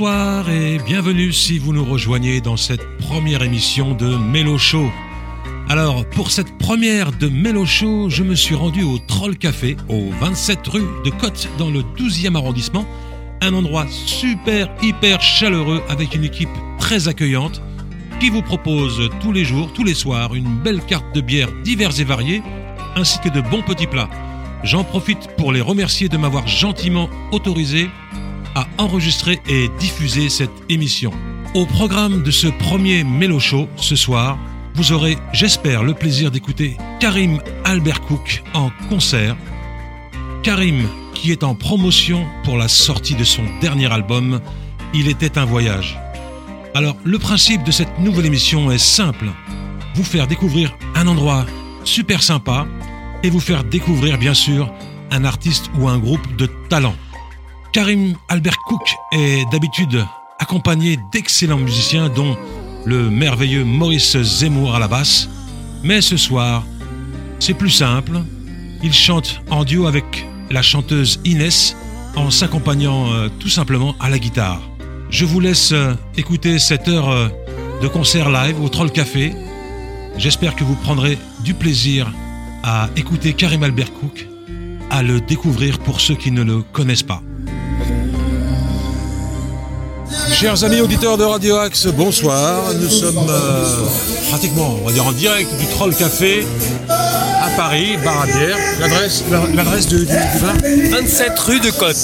Bonsoir et bienvenue si vous nous rejoignez dans cette première émission de Mélo Show. Alors, pour cette première de Mélo Show, je me suis rendu au Troll Café, au 27 rue de Côte, dans le 12e arrondissement. Un endroit super, hyper chaleureux avec une équipe très accueillante qui vous propose tous les jours, tous les soirs, une belle carte de bières diverses et variées, ainsi que de bons petits plats. J'en profite pour les remercier de m'avoir gentiment autorisé à enregistrer et diffuser cette émission. Au programme de ce premier Mélo Show ce soir, vous aurez, j'espère, le plaisir d'écouter Karim Albert Cook en concert. Karim, qui est en promotion pour la sortie de son dernier album, Il était un voyage. Alors, le principe de cette nouvelle émission est simple. Vous faire découvrir un endroit super sympa et vous faire découvrir, bien sûr, un artiste ou un groupe de talent. Karim Albert Cook est d'habitude accompagné d'excellents musiciens dont le merveilleux Maurice Zemmour à la basse. Mais ce soir, c'est plus simple. Il chante en duo avec la chanteuse Inès en s'accompagnant euh, tout simplement à la guitare. Je vous laisse euh, écouter cette heure euh, de concert live au Troll Café. J'espère que vous prendrez du plaisir à écouter Karim Albert Cook, à le découvrir pour ceux qui ne le connaissent pas. Chers amis auditeurs de Radio Axe, bonsoir. Nous sommes euh, pratiquement, on va dire en direct du Troll Café à Paris, bar à bière. L'adresse, l'adresse du, du, du bar 27 rue de Côte,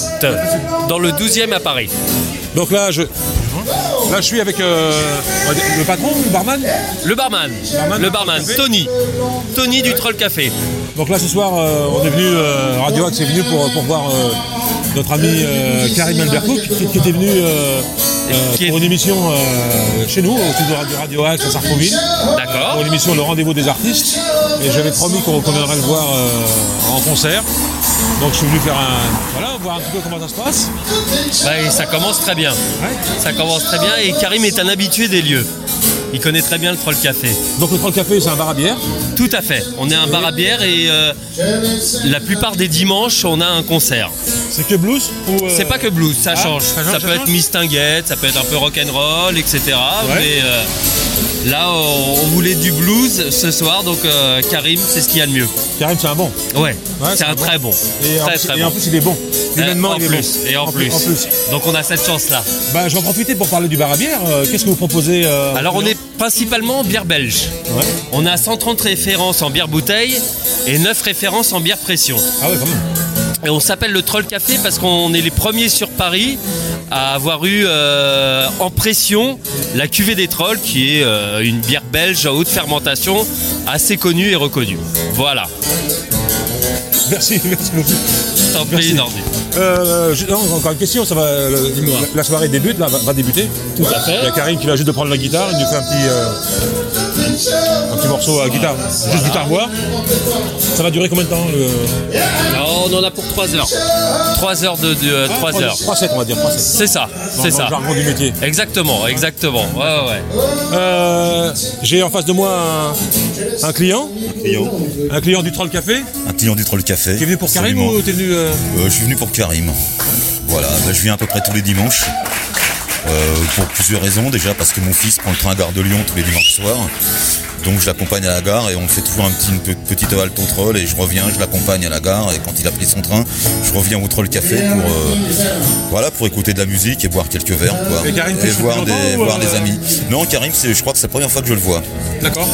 dans le 12e à Paris. Donc là, je, là, je suis avec euh, le patron, le barman? Le barman, Barman. le barman, Tony. Tony du Troll Café. Donc là, ce soir, euh, on est venu, euh, Radio Axe est venu pour, pour voir notre ami euh, Karim Albert Cook, qui, qui était venu euh, euh, pour une émission euh, chez nous, au studio de Radio, Axe à Sartreville. D'accord. pour l'émission Le Rendez-vous des artistes. Et j'avais promis qu'on qu'on viendrait le voir euh, en concert. Donc je suis venu faire un. Voilà, voir un petit peu comment ça se passe. Ouais, ça commence très bien. Ça commence très bien et Karim est un habitué des lieux. Il connaît très bien le Troll Café. Donc le Troll Café, c'est un bar à bière. Tout à fait. On est un bar à bière et euh, la plupart des dimanches, on a un concert. C'est que blues ou, euh, C'est pas que blues, ça Ah, change. ça Ça, change, ça peut être Mistinguette, ça peut être un peu rock'n'roll, etc. Ouais. Mais euh, là, on, on voulait du blues ce soir, donc Karim, c'est ce qu'il y a de mieux. Karim, c'est un bon. Ouais, Ouais, c'est un bon. très bon. Et, en, très, plus, très et bon. en plus, il est bon. Humainement, en il est plus, bon. Et en, plus. En plus. Donc on a cette chance-là. Bah, je vais en profiter pour parler du bar à bière. Qu'est-ce que vous proposez Alors aux on clients est principalement en bière belge. Ouais. On a 130 références en bière bouteille et 9 références en bière pression. Ah ouais, quand même. Et on s'appelle le Troll Café parce qu'on est les premiers sur Paris à avoir eu euh, en pression la cuvée des trolls qui est euh, une bière belge à haute fermentation assez connue et reconnue. Voilà. Merci, merci beaucoup. T'en prie. Euh, je- non, encore une question, ça va, le- Dis-moi. la, la soirée débute, là, va, va débuter. Tout à fait. Il y a Karim qui vient juste de prendre la guitare, il nous fait un petit, euh, un petit morceau à guitare, juste guitare-voix. Ça va durer combien de temps le... Alors, on en a pour 3 heures. 3 heures de, de 3 heures. 3-7 on va dire, 3-7. C'est ça, Dans- c'est dans ça. le jargon du métier. Exactement, exactement. Ouais, ouais, ouais. Euh, J'ai en face de moi un, un client, client, un client du Troll Café. un client du Troll Café. T'es venu pour Karim Absolument. ou t'es venu... euh, Euh, Je suis venu pour Karim. Voilà, bah, je viens à peu près tous les dimanches. Euh, pour plusieurs raisons. Déjà parce que mon fils prend le train à Gare de Lyon tous les dimanches soirs. Donc je l'accompagne à la gare et on fait toujours un petit, une pe- petite halte au troll et je reviens, je l'accompagne à la gare et quand il a pris son train, je reviens au troll café pour euh, voilà pour écouter de la musique et boire quelques verres quoi. Et Karim, tu voir des voir des euh, amis. Non Karim je crois que c'est la première fois que je le vois. D'accord.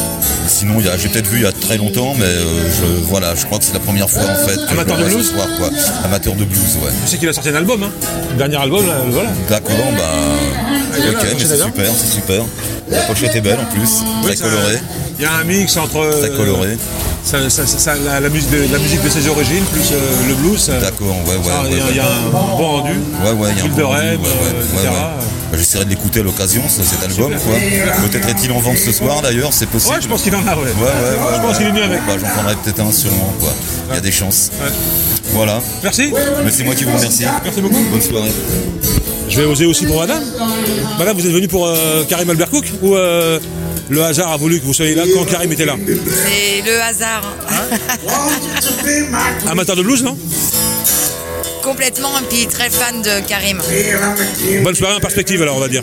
Sinon, j'ai peut-être vu il y a très longtemps, mais euh, je, voilà, je crois que c'est la première fois en fait que Amateur je de le vois blues ce soir, quoi. Amateur de blues, ouais. Je sais qu'il a sorti un album, hein. Le dernier album, là, voilà. D'accord, bah, ok, mais c'est super, c'est super. La pochette est belle en plus, très colorée, Il y a un mix entre euh, très colorée. Ça- ça- ça- ça- la, la musique de, la musique de ses origines plus euh, le blues. ça- D'accord, ouais, ouais, il y a- y un bon rendu. Ouais, ouais, il y a un Fil de bon rendu, rêve, ouais, ouais, euh, etc. Bah, J'essaierai de l'écouter à l'occasion, cet album. Peut-être est-il en vente ce soir d'ailleurs, c'est possible. Ouais, je pense qu'il en a, ouais. Ouais, ouais, ouais. Je pense qu'il est mieux avec. Bah, j'en prendrai peut-être un sûrement, quoi. Il y a des chances. Voilà. Merci. Mais c'est moi qui vous remercie. Merci beaucoup. Bonne soirée. Je vais oser aussi pour madame. Madame, vous êtes venu pour euh, Karim Albert Cook ou euh, le hasard a voulu que vous soyez là quand Karim était là. C'est le hasard. Hein Amateur de blues, non Complètement, et puis très fan de Karim. Bonne soirée en perspective, alors, on va dire.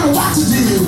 don't know what to do.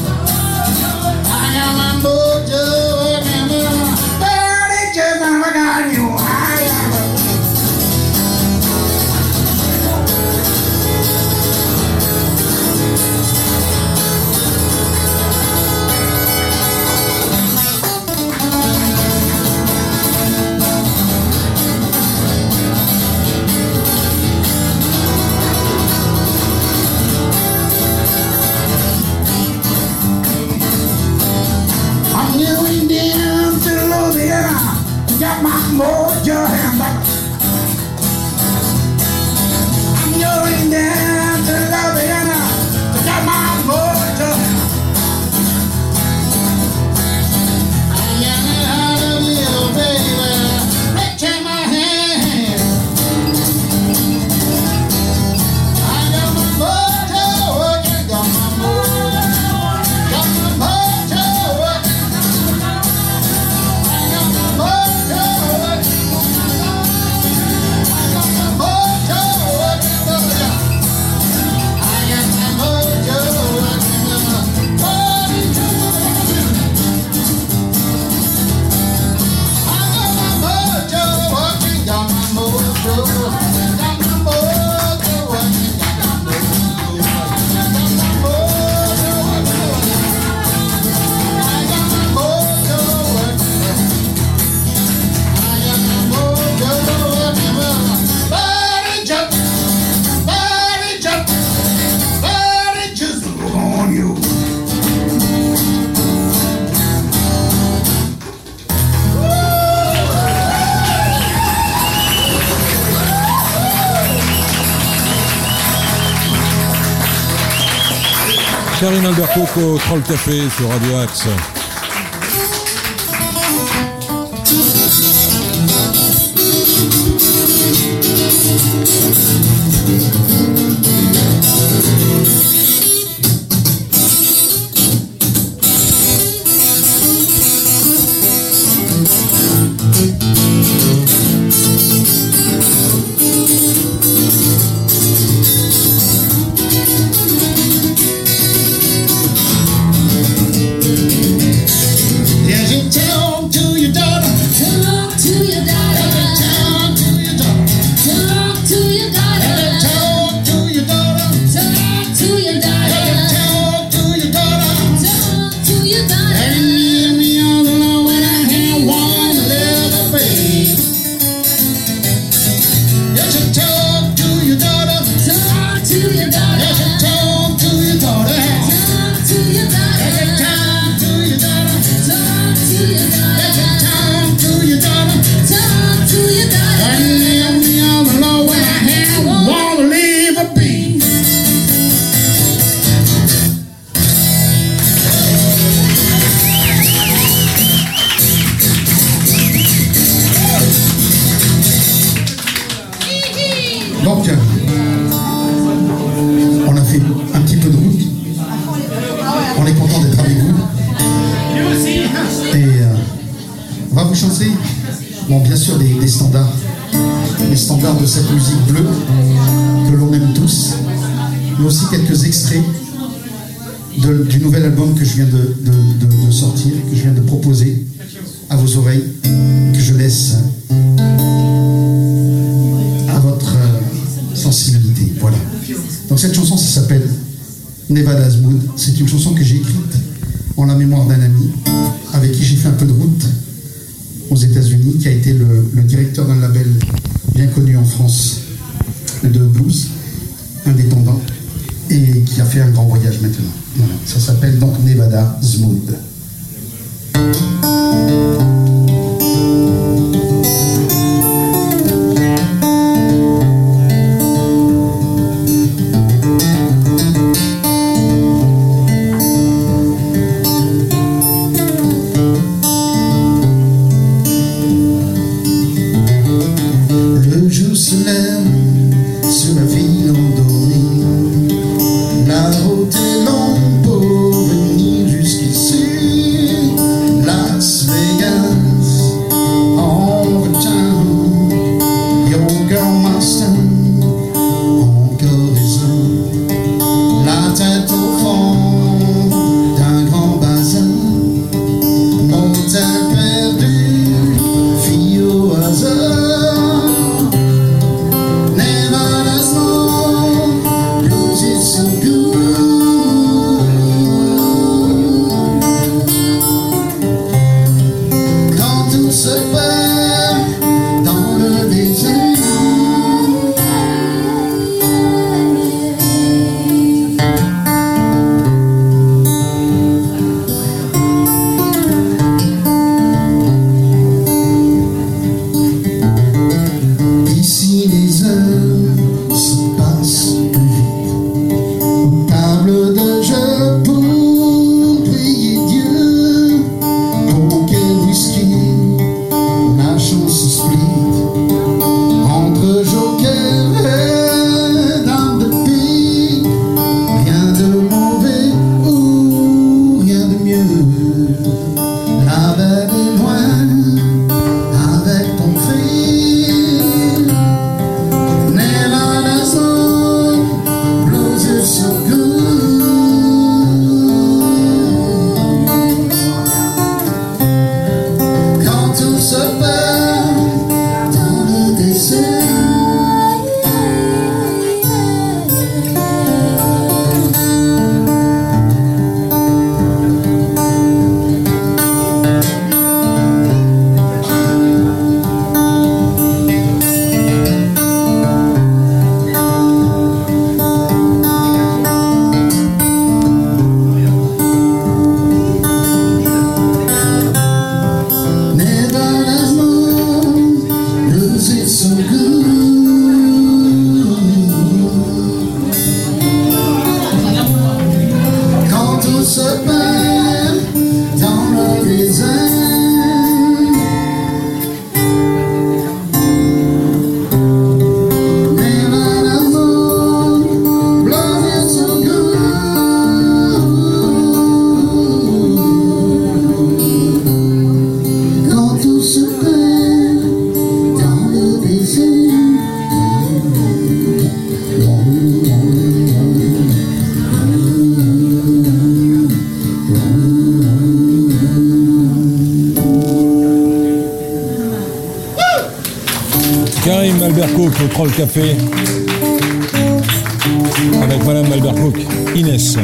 Coco, Troll Café sur Radio Axe. Nevada's Mood. C'est une chanson que j'ai écrite en la mémoire d'un ami avec qui j'ai fait un peu de route aux États-Unis, qui a été le, directeur d'un label bien connu en France de blues, indépendant, et qui a fait un grand voyage maintenant. Ça s'appelle donc Nevada's Mood. Madame Albert Cook au Troll Café. Avec Madame Albert Cook, Inès.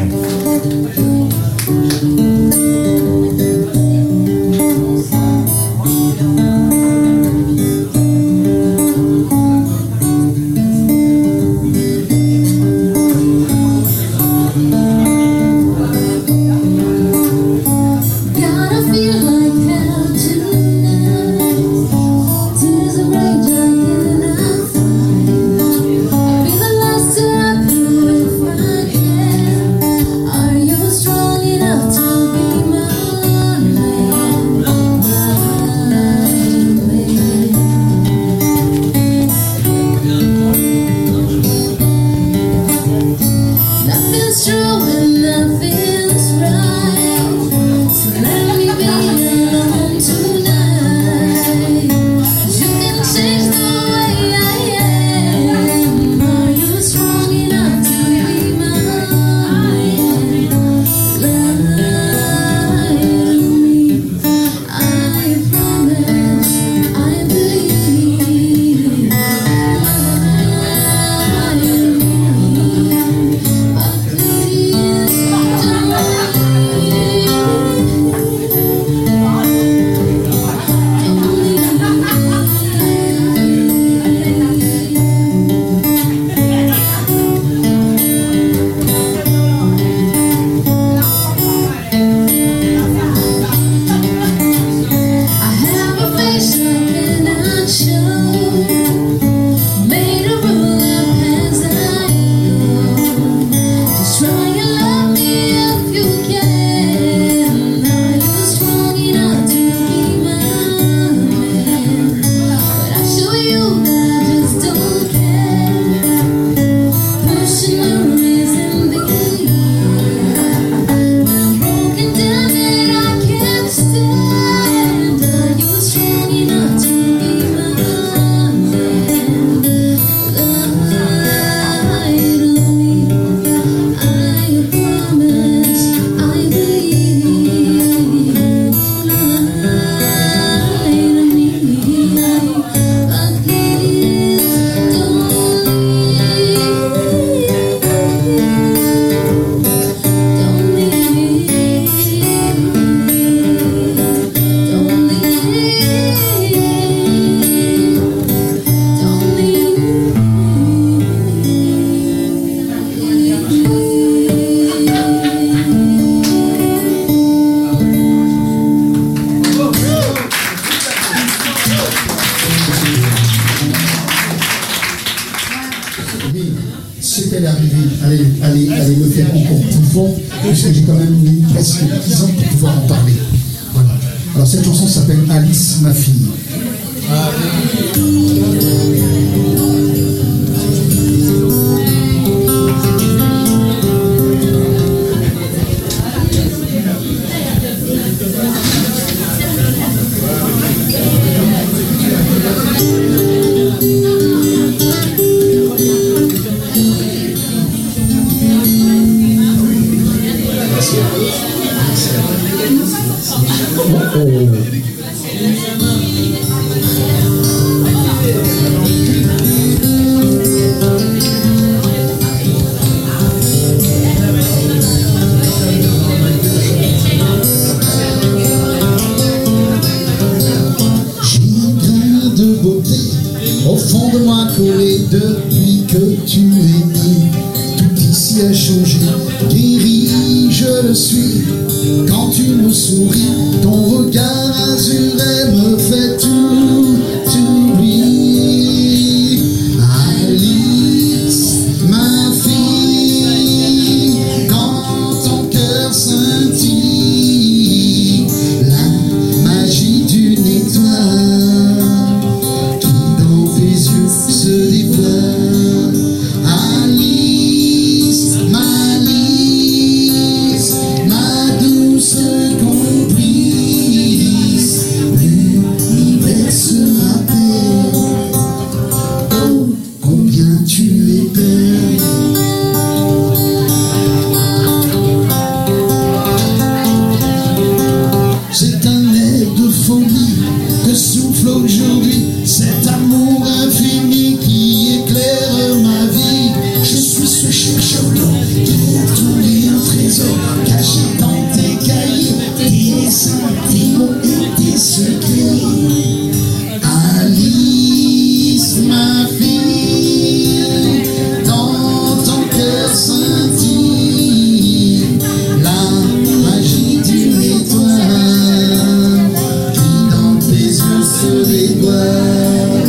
小朋友你 sur les doigts.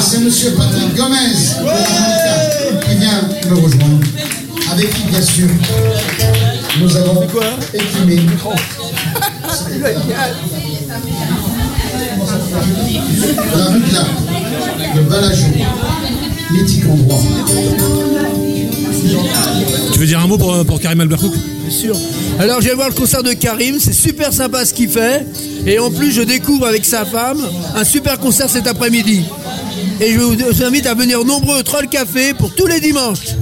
C'est monsieur Patrick Gomez ouais. qui vient me rejoindre. Avec qui, bien sûr, nous avons écumé. La rue de la, le Balajou, mythique endroit. Tu veux dire un mot pour, Karim Albercouk Bien sûr. Alors j'ai voir le concert de Karim, c'est super sympa ce qu'il fait. Et en plus je découvre avec sa femme un super concert cet après-midi. Et je vous invite à venir nombreux au Troll Café pour tous les dimanches.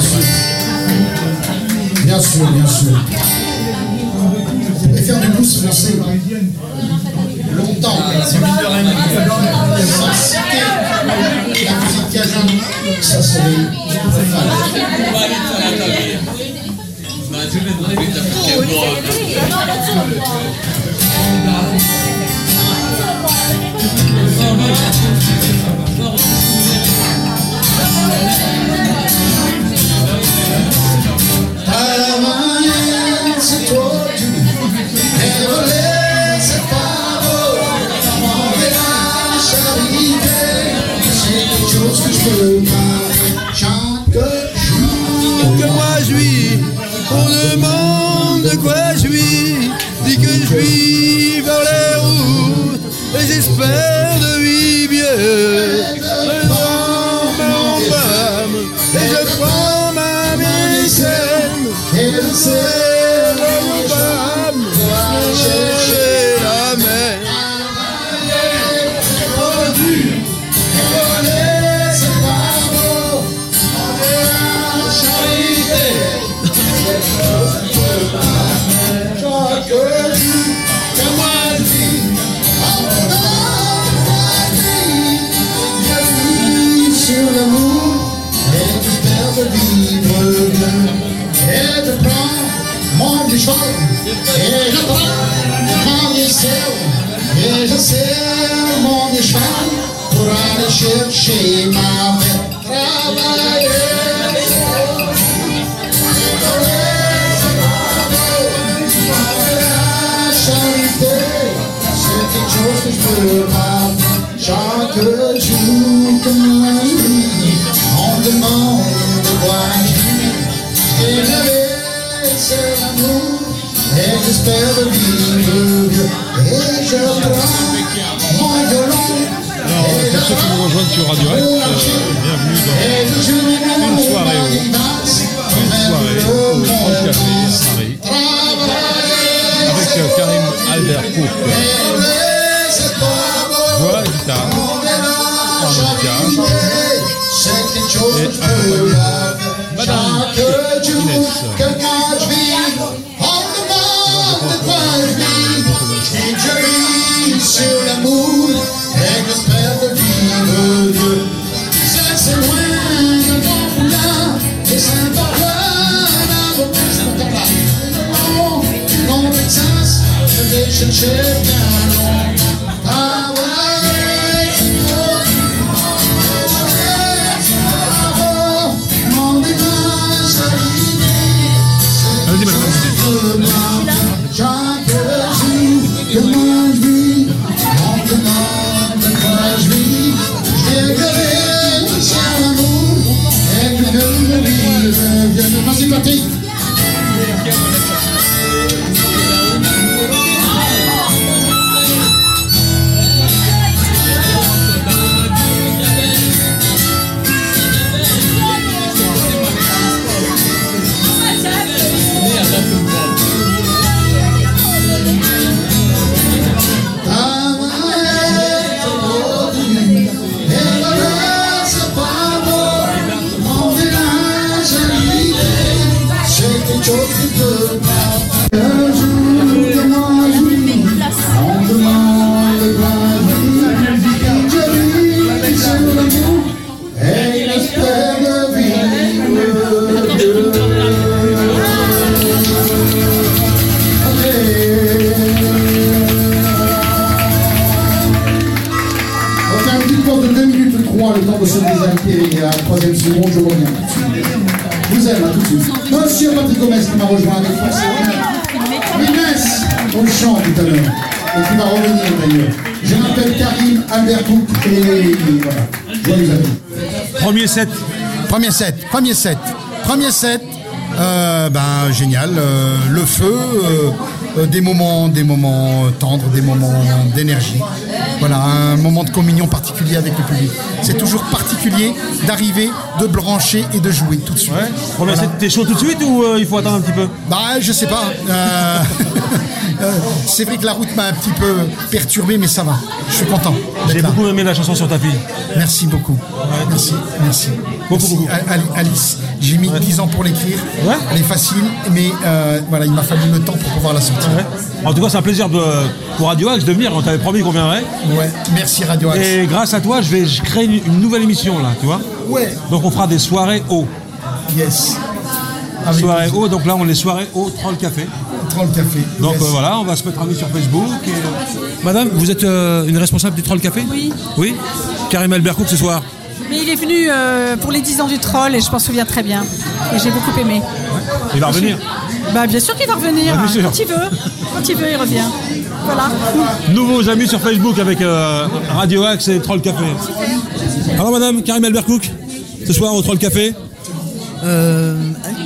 bien sûr. Bien sûr, bien sûr. Vous pouvez faire du blues hein. longtemps. Sans la ça serait demande quoi je suis, dis que je suis vers les routes et j'espère. Et je parle de mon Michel, et je sais mon Michel, pour aller chercher ma mère, travailler avec moi, et pour aller chercher, c'est quelque chose que je ne peux pas, chaque jour que je m'en demande, je me demande, je me demande, prends mon violon. Alors, pour ceux qui nous rejoignent sur Radio euh, bienvenue dans une soirée au, une soirée Café Paris avec euh, Karim Albert Cook. Voix, guitare, et Madame Inès. Texas, je Premier set, premier set, premier set. Euh, ben génial, euh, le feu, euh, des moments, des moments tendres, des moments d'énergie. Voilà, un moment de communion particulier avec le public. C'est toujours particulier d'arriver, de brancher et de jouer tout de suite. Premier Voilà. t'es chaud tout de suite ou il faut attendre un petit peu? Bah, je sais pas. C'est vrai que la route m'a un petit peu perturbé, mais ça va. Je suis content. J'ai beaucoup aimé la chanson sur ta fille. Merci beaucoup. Merci, merci. Beaucoup, Merci, beaucoup. A- Ali- Alice, j'ai mis 10 ans pour l'écrire. Ouais. Elle est facile, mais euh, voilà, il m'a fallu le temps pour pouvoir la sortir. Ouais. En tout cas, c'est un plaisir de, pour Radio Axe de venir. On t'avait promis qu'on viendrait. Ouais. Merci Radio Axe. Et grâce à toi, je vais je crée une, une nouvelle émission là, tu vois. Ouais. Donc on fera des soirées au. Yes. Avec Soirées au, donc là on les soirées au Troll Café. Troll Café. Donc Yes. euh, voilà, on va se mettre amis sur Facebook. et, euh, Madame, vous êtes euh, une responsable du Troll Café? Oui. Oui? Karim Albercourt ce soir? Mais il est venu euh, pour les 10 ans du troll et je m'en souviens très bien. Et j'ai beaucoup aimé. Il va revenir. Bah, bien sûr qu'il va revenir. Bah. Quand il veut. Quand il veut, il revient. Voilà. Nouveaux amis sur Facebook avec euh, Radio Axe et Troll Café. Alors madame, Karim Albercourt, ce soir au Troll Café. Euh,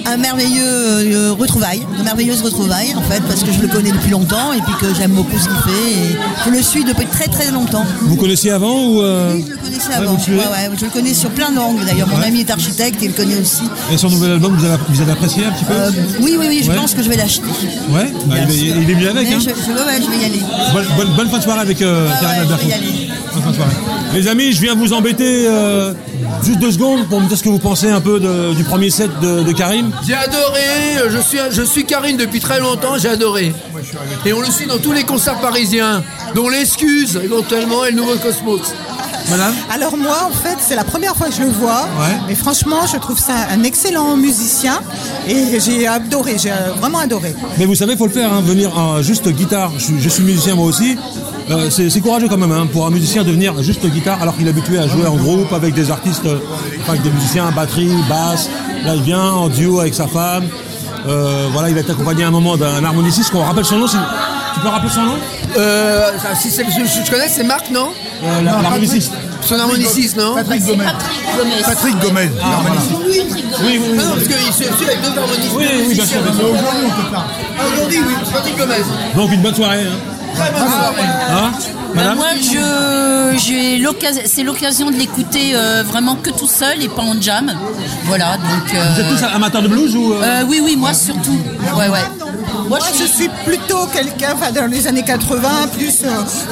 un merveilleux euh, retrouvaille, de merveilleuses retrouvailles en fait, parce que je le connais depuis longtemps et puis que j'aime beaucoup ce qu'il fait et je le suis depuis très très longtemps. Vous connaissiez avant ou euh, Je le connaissais ouais, avant, Ouais, ouais, je le connais sur plein de langues d'ailleurs. Mon ami est architecte et il le connaît aussi. Et son nouvel album, vous avez, vous avez apprécié un petit peu Euh, oui, oui, oui, je pense que je vais l'acheter. Ouais, bah, il, est- il est venu avec. Hein. je, je- vais y aller. Bonne, bonne, bonne fin de soirée avec euh, Karim ouais, Bonne fin de soirée. Les amis, je viens vous embêter euh, juste deux secondes pour me dire ce que vous pensez un peu de- du premier set de, de Karim. J'ai adoré, je suis, je suis Karine depuis très longtemps, j'ai adoré. Et on le suit dans tous les concerts parisiens, dont l'excuse éventuellement et le nouveau Cosmos. Madame Alors moi, en fait, c'est la première fois que je le vois. Ouais. Mais franchement, je trouve ça un excellent musicien. Et j'ai adoré, j'ai euh, vraiment adoré. Mais vous savez, il faut le faire, hein, venir en juste guitare. Je, suis- je suis musicien moi aussi. Euh, c'est courageux quand même hein, pour un musicien de venir juste guitare alors qu'il est habitué à jouer en groupe avec des artistes, euh, enfin avec des musiciens, batterie, basse. Là, il vient en duo avec sa femme. Euh, voilà, il va être accompagné à un moment d'un harmoniciste. Qu'on rappelle son nom, c'est Tu peux rappeler son nom? Euh, ça, si c'est, je, je connais, c'est Marc, non? Euh, L'harmoniciste. Son harmoniciste, non? Patrick Gomez. Patrick Gomez. l'harmoniciste. Oui, oui, oui. Non, parce qu'il se suit avec deux harmonistes. Oui, oui, bien sûr. Aujourd'hui, on parle. Ah, Aujourd'hui, oui, Patrick Gomez. Donc une bonne soirée. Hein. Soirée. Hein Bah, moi, je, j'ai l'occasion, c'est l'occasion de l'écouter euh, vraiment que tout seul et pas en jam. Voilà, donc. euh, Vous êtes tous amateurs de blues ou euh, euh, oui, oui, moi surtout. Ouais, ouais. Moi, je suis plutôt quelqu'un, enfin, dans les années 80, plus euh,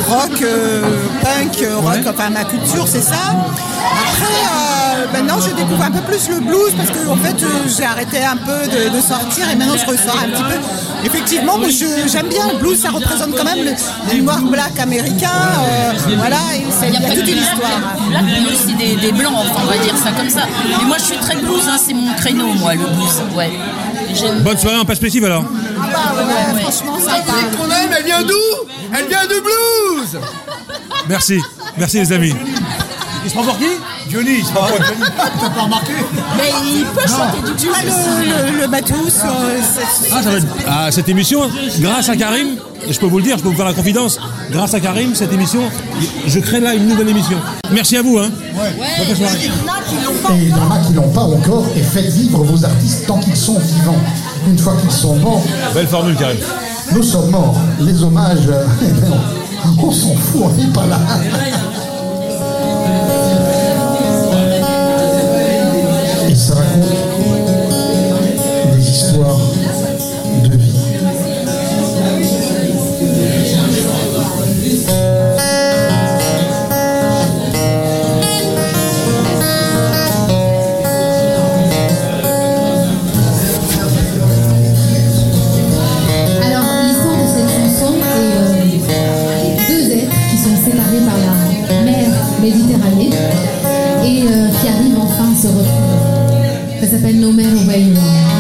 rock, euh, punk, euh, rock, enfin, ma culture, c'est ça. Après, euh, maintenant, je découvre un peu plus le blues parce que, en fait, euh, j'ai arrêté un peu de, de sortir et maintenant, je ressors un petit peu. Effectivement, moi, je- j'aime bien le blues, ça représente quand même le, le noir black américain. euh, voilà, et c'est- il y a pas toute une histoire. Black blues, c'est des, des blancs, enfin, on va dire ça comme ça. Mais moi, je suis très blues, hein, c'est mon créneau, moi, le blues. Ouais. J'aime. Bonne soirée en perspective alors. Ah ouais, franchement, ça La musique qu'on aime, elle vient d'où? Elle vient de blues Merci. Merci les amis. Il se prend pour qui? Johnny, il se prend pour Johnny. T'as pas remarqué? Mais il peut chanter du Tu vois le, le, Ah, ça va être... ah, cette émission, grâce à Karim, et je peux vous le dire, je peux vous faire la confidence, grâce à Karim, cette émission, je crée là une nouvelle émission. Merci à vous. Hein. Et il y en a qui l'ont pas encore, et faites vivre vos artistes tant qu'ils sont vivants. Une fois qu'ils sont morts, Belle formule, Karim. nous sommes morts. Les hommages, euh, eh ben, on, on s'en fout, on n'est pas là. Ça raconte SCP número 21.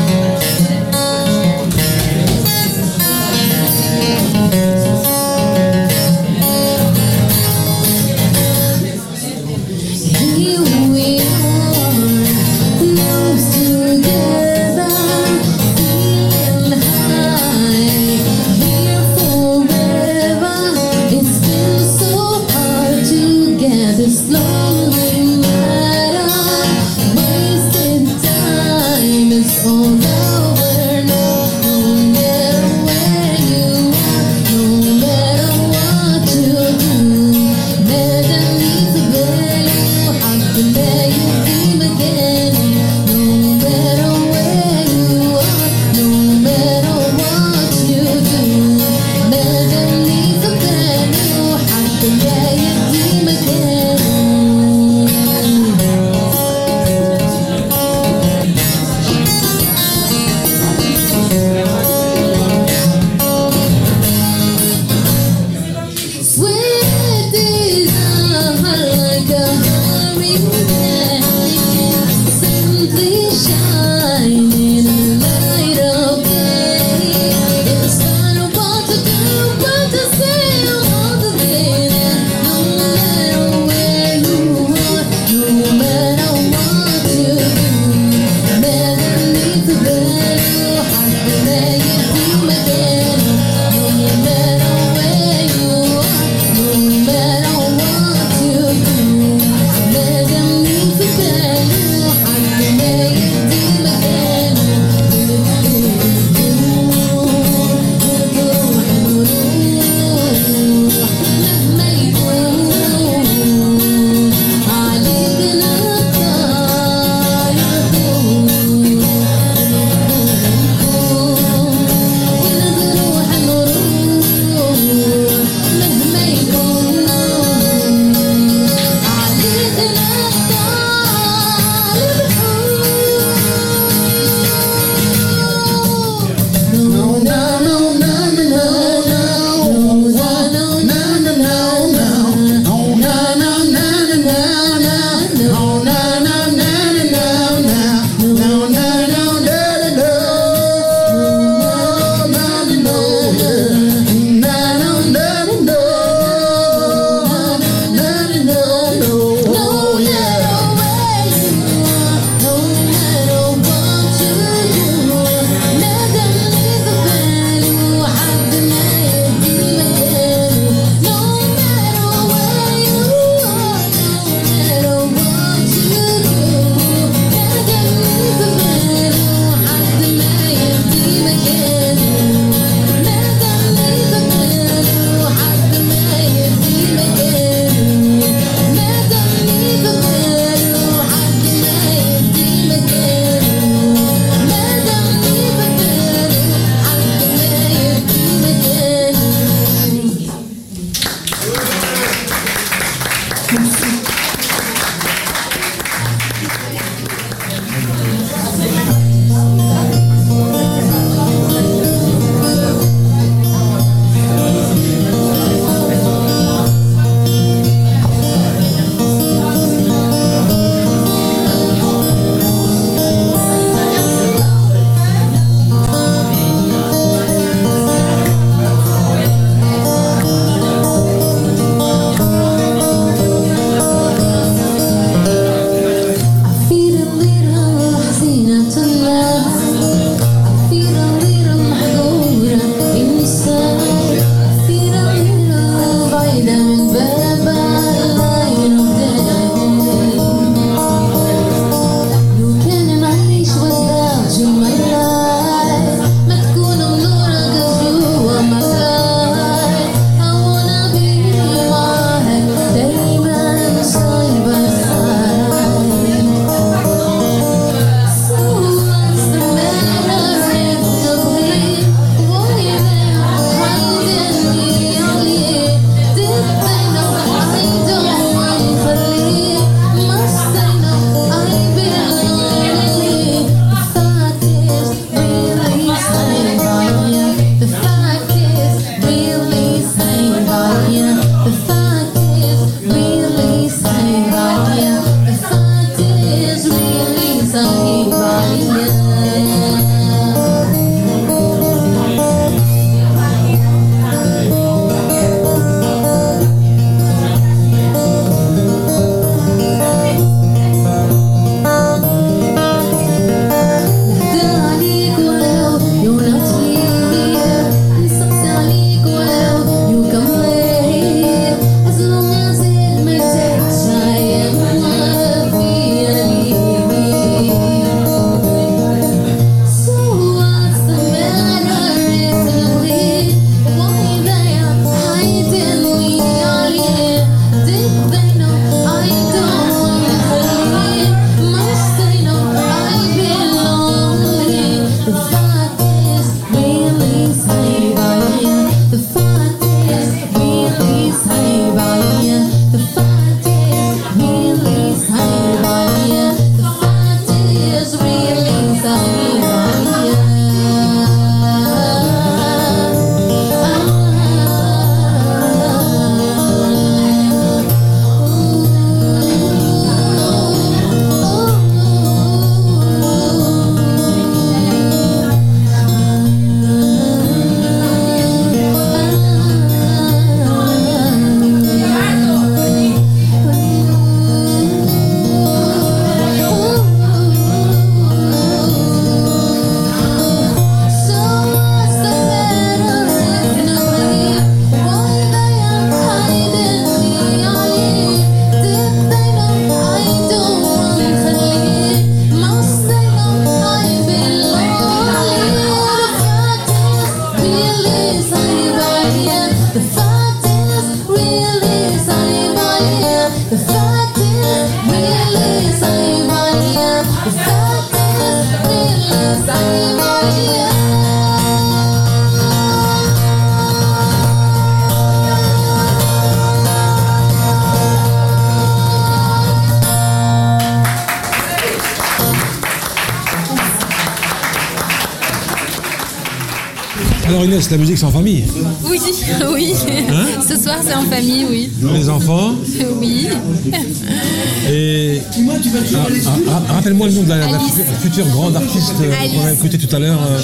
A écoutée tout à l'heure. euh,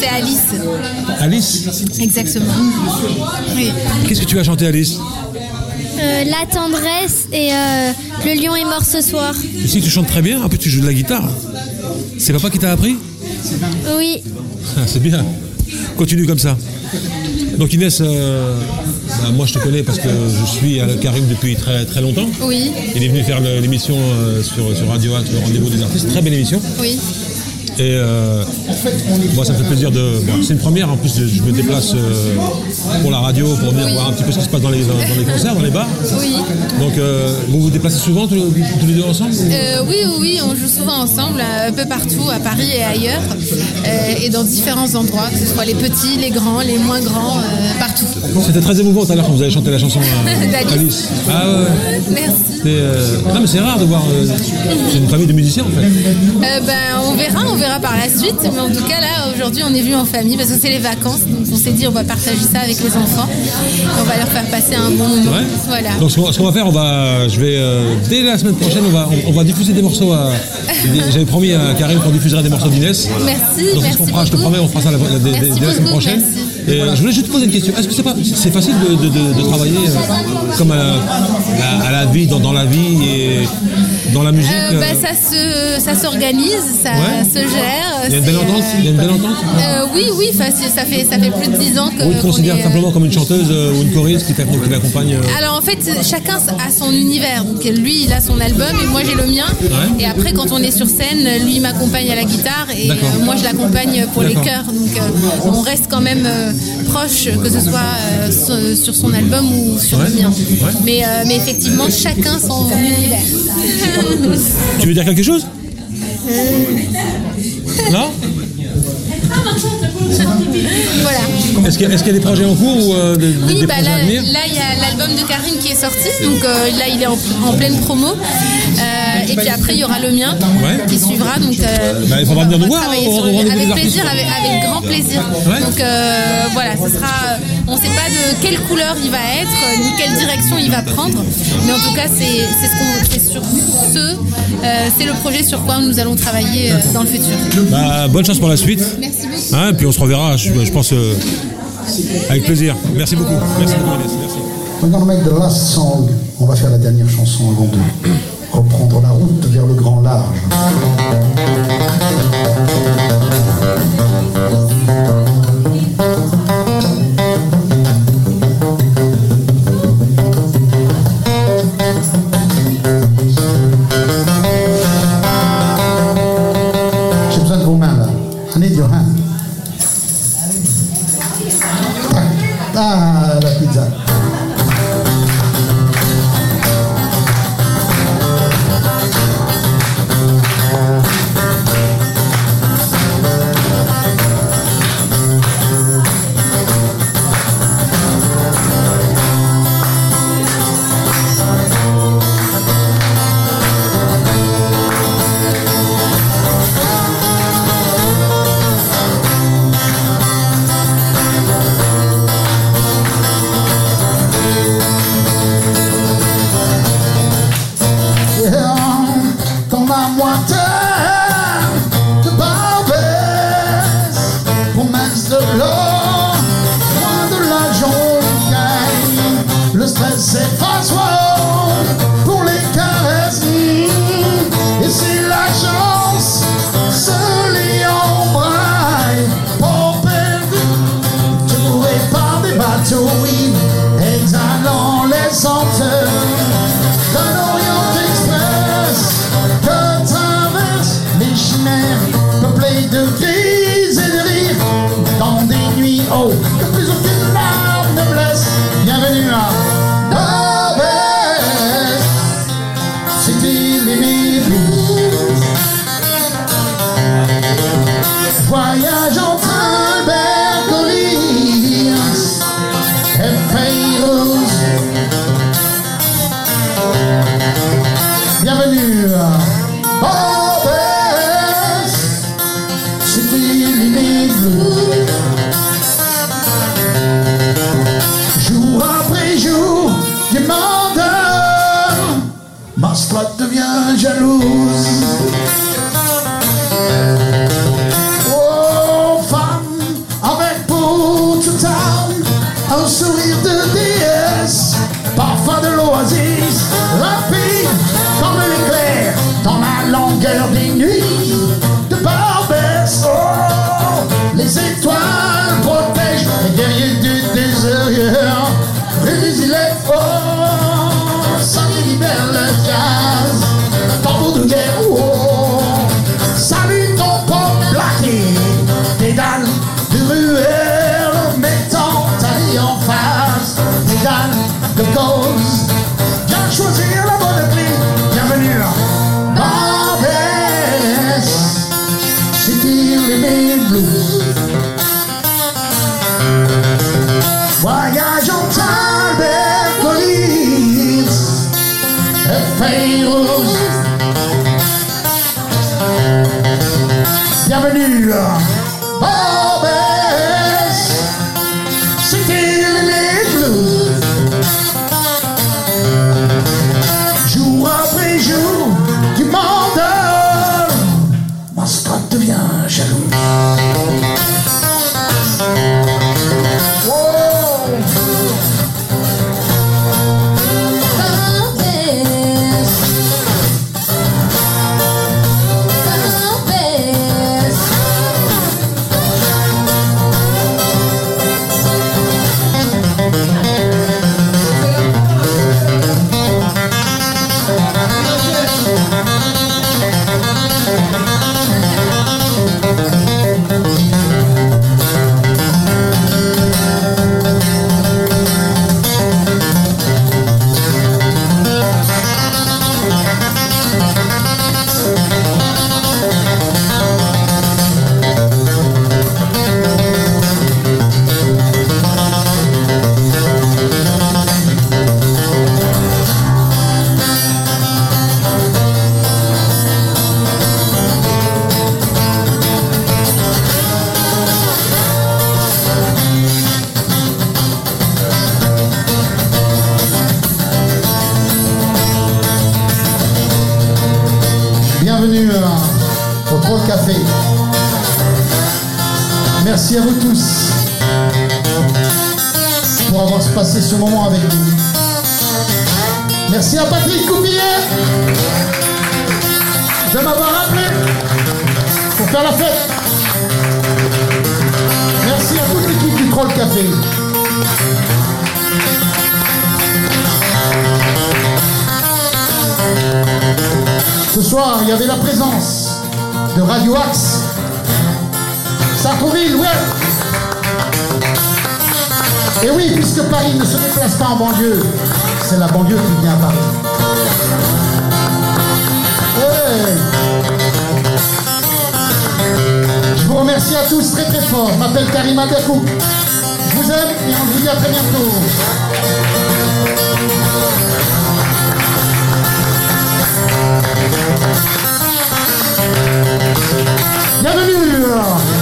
C'est Alice. Alice. Exactement. Oui. Qu'est-ce que tu vas chanter Alice Euh, la tendresse et euh, le lion est mort ce soir. Ici tu chantes très bien, en plus tu joues de la guitare. C'est papa qui t'a appris Oui. Ah, C'est bien. Continue comme ça. Donc Inès, euh, bah, moi je te connais parce que je suis à Karim depuis très très longtemps. Oui. Il est venu faire l'émission euh, sur, sur Radio Act, le rendez-vous des artistes. Très belle émission. Oui. Et euh, moi, ça me fait plaisir de. bon, c'est une première, en plus, je me déplace euh, pour la radio pour venir voir un petit peu ce qui se passe dans les, dans, dans les concerts, dans les bars. Oui. Donc, euh, vous vous déplacez souvent tous, tous les deux ensemble ou- oui, oui, oui, on joue souvent ensemble, un peu partout, à Paris et ailleurs, et dans différents endroits, que ce soit les petits, les grands, les moins grands, partout. C'était très émouvant tout à l'heure quand vous avez chanté la chanson D'Alice. Alice. Ah ouais. Merci. Non, mais c'est rare de voir. c'est une famille de musiciens en fait. Ben, on verra, on verra par la suite, mais en tout cas là, aujourd'hui, on est venu en famille parce que c'est les vacances, donc on s'est dit on va partager ça avec les enfants, on va leur faire passer un bon moment. Ouais. Voilà. Donc ce qu'on va faire, on va, je vais euh, dès la semaine prochaine, on va, on, on va diffuser des morceaux. à- J'avais promis à Karim qu'on diffuserait des morceaux d'Inès. Merci, Donc fera, je te promets, on fera ça la- la- semaine prochaine. merci. Euh, je voulais juste te poser une question. Est-ce que c'est pas, c'est facile de, de- de- de travailler euh, comme à, à- à la vie, dans, dans la vie et dans la musique Euh, euh, ben, ça se, ça s'organise, ça Ouais. se gère. Il y a une belle entente. Il y a une belle entente. euh, oui, oui, ça fait, ça fait plus de 10 ans que. Ou il te considère est, euh, simplement comme une chanteuse euh, ou une choriste qui t'ac- qui l'accompagne. euh, Alors en fait, chacun a son univers. Donc lui, il a son album et moi j'ai le mien. Ouais. Et après, quand on est sur scène, lui il m'accompagne à la guitare et euh, moi je l'accompagne pour les chœurs. Donc euh, on reste quand même euh, proche, que ce soit euh, sur- sur son album ou sur Ouais. le mien. Ouais. Mais, euh, mais effectivement, chacun son univers. Tu veux dire quelque chose? Non? Voilà. Est-ce qu'il y, a- y des projets en cours ou euh, des, Oui, des bah projets là, à venir là, il y a l'album de Karim qui est sorti, donc euh, là il est en, en pleine promo. Euh, et puis après il y aura le mien Ouais. qui suivra. Donc Bah, il faudra venir nous voir avec plaisir, avec, avec grand plaisir. Ouais. Donc voilà, ce sera. On ne sait pas de quelle couleur il va être, ni quelle direction il va prendre, mais en tout cas c'est ce sur ce, c'est le projet sur quoi nous allons travailler dans le futur. Bah, bonne chance pour la suite. Merci beaucoup. Hein, et puis on se reverra, je, pense, euh, avec plaisir. Merci beaucoup. Merci beaucoup, Inès. Merci. On va faire la dernière chanson avant de reprendre la route vers le grand large. Lord. Joshua's here. Café. Merci à vous tous pour avoir passé ce moment avec nous. Merci à Patrick Coupillet de m'avoir appelé pour faire la fête. Merci à toute l'équipe du Troll Café. Ce soir, il y avait la présence de Radio Axe. Sartrouville, ouais. Et oui, puisque Paris ne se déplace pas en banlieue, c'est la banlieue qui vient à Paris. Je vous remercie à tous très très fort. Je m'appelle Karim Abdakou. Je vous aime et on vous dit à très bientôt. Bienvenue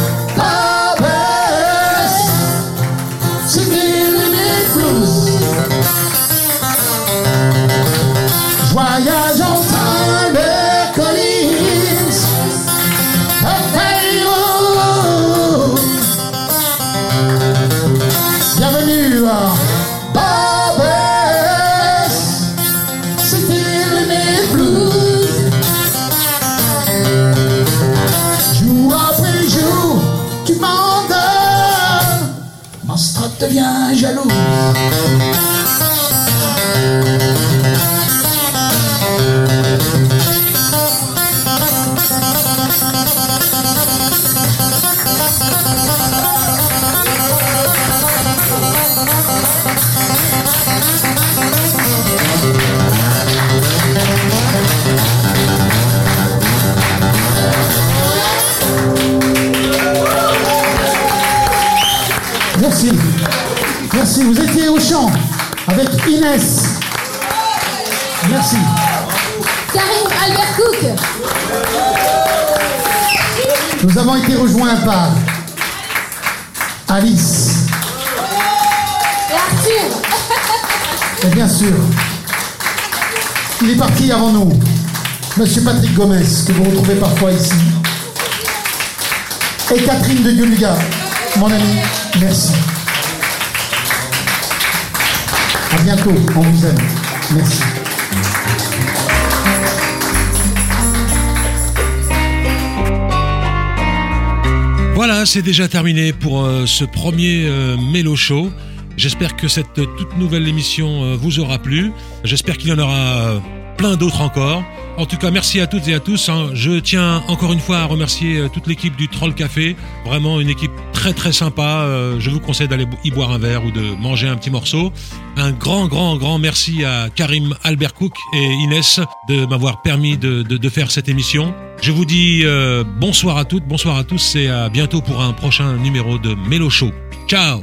Merci. Karim Albert Cook. Nous avons été rejoints par Alice. Et Arthur. Et bien sûr, il est parti avant nous. Monsieur Patrick Gomez, que vous retrouvez parfois ici. Et Catherine de Guluga, mon ami, merci. Bientôt, on vous. Merci. Voilà, c'est déjà terminé pour euh, ce premier euh, Mélo Show. J'espère que cette toute nouvelle émission euh, vous aura plu. J'espère qu'il y en aura euh, plein d'autres encore. En tout cas, merci à toutes et à tous. hein. Je tiens encore une fois à remercier toute l'équipe du Troll Café. Vraiment une équipe très très sympa. Euh, Je vous conseille d'aller y boire un verre ou de manger un petit morceau. Un grand grand grand merci à Karim Albert Cook et Inès de m'avoir permis de, de- de faire cette émission. Je vous dis euh, bonsoir à toutes, bonsoir à tous et à bientôt pour un prochain numéro de Mélo Show. Ciao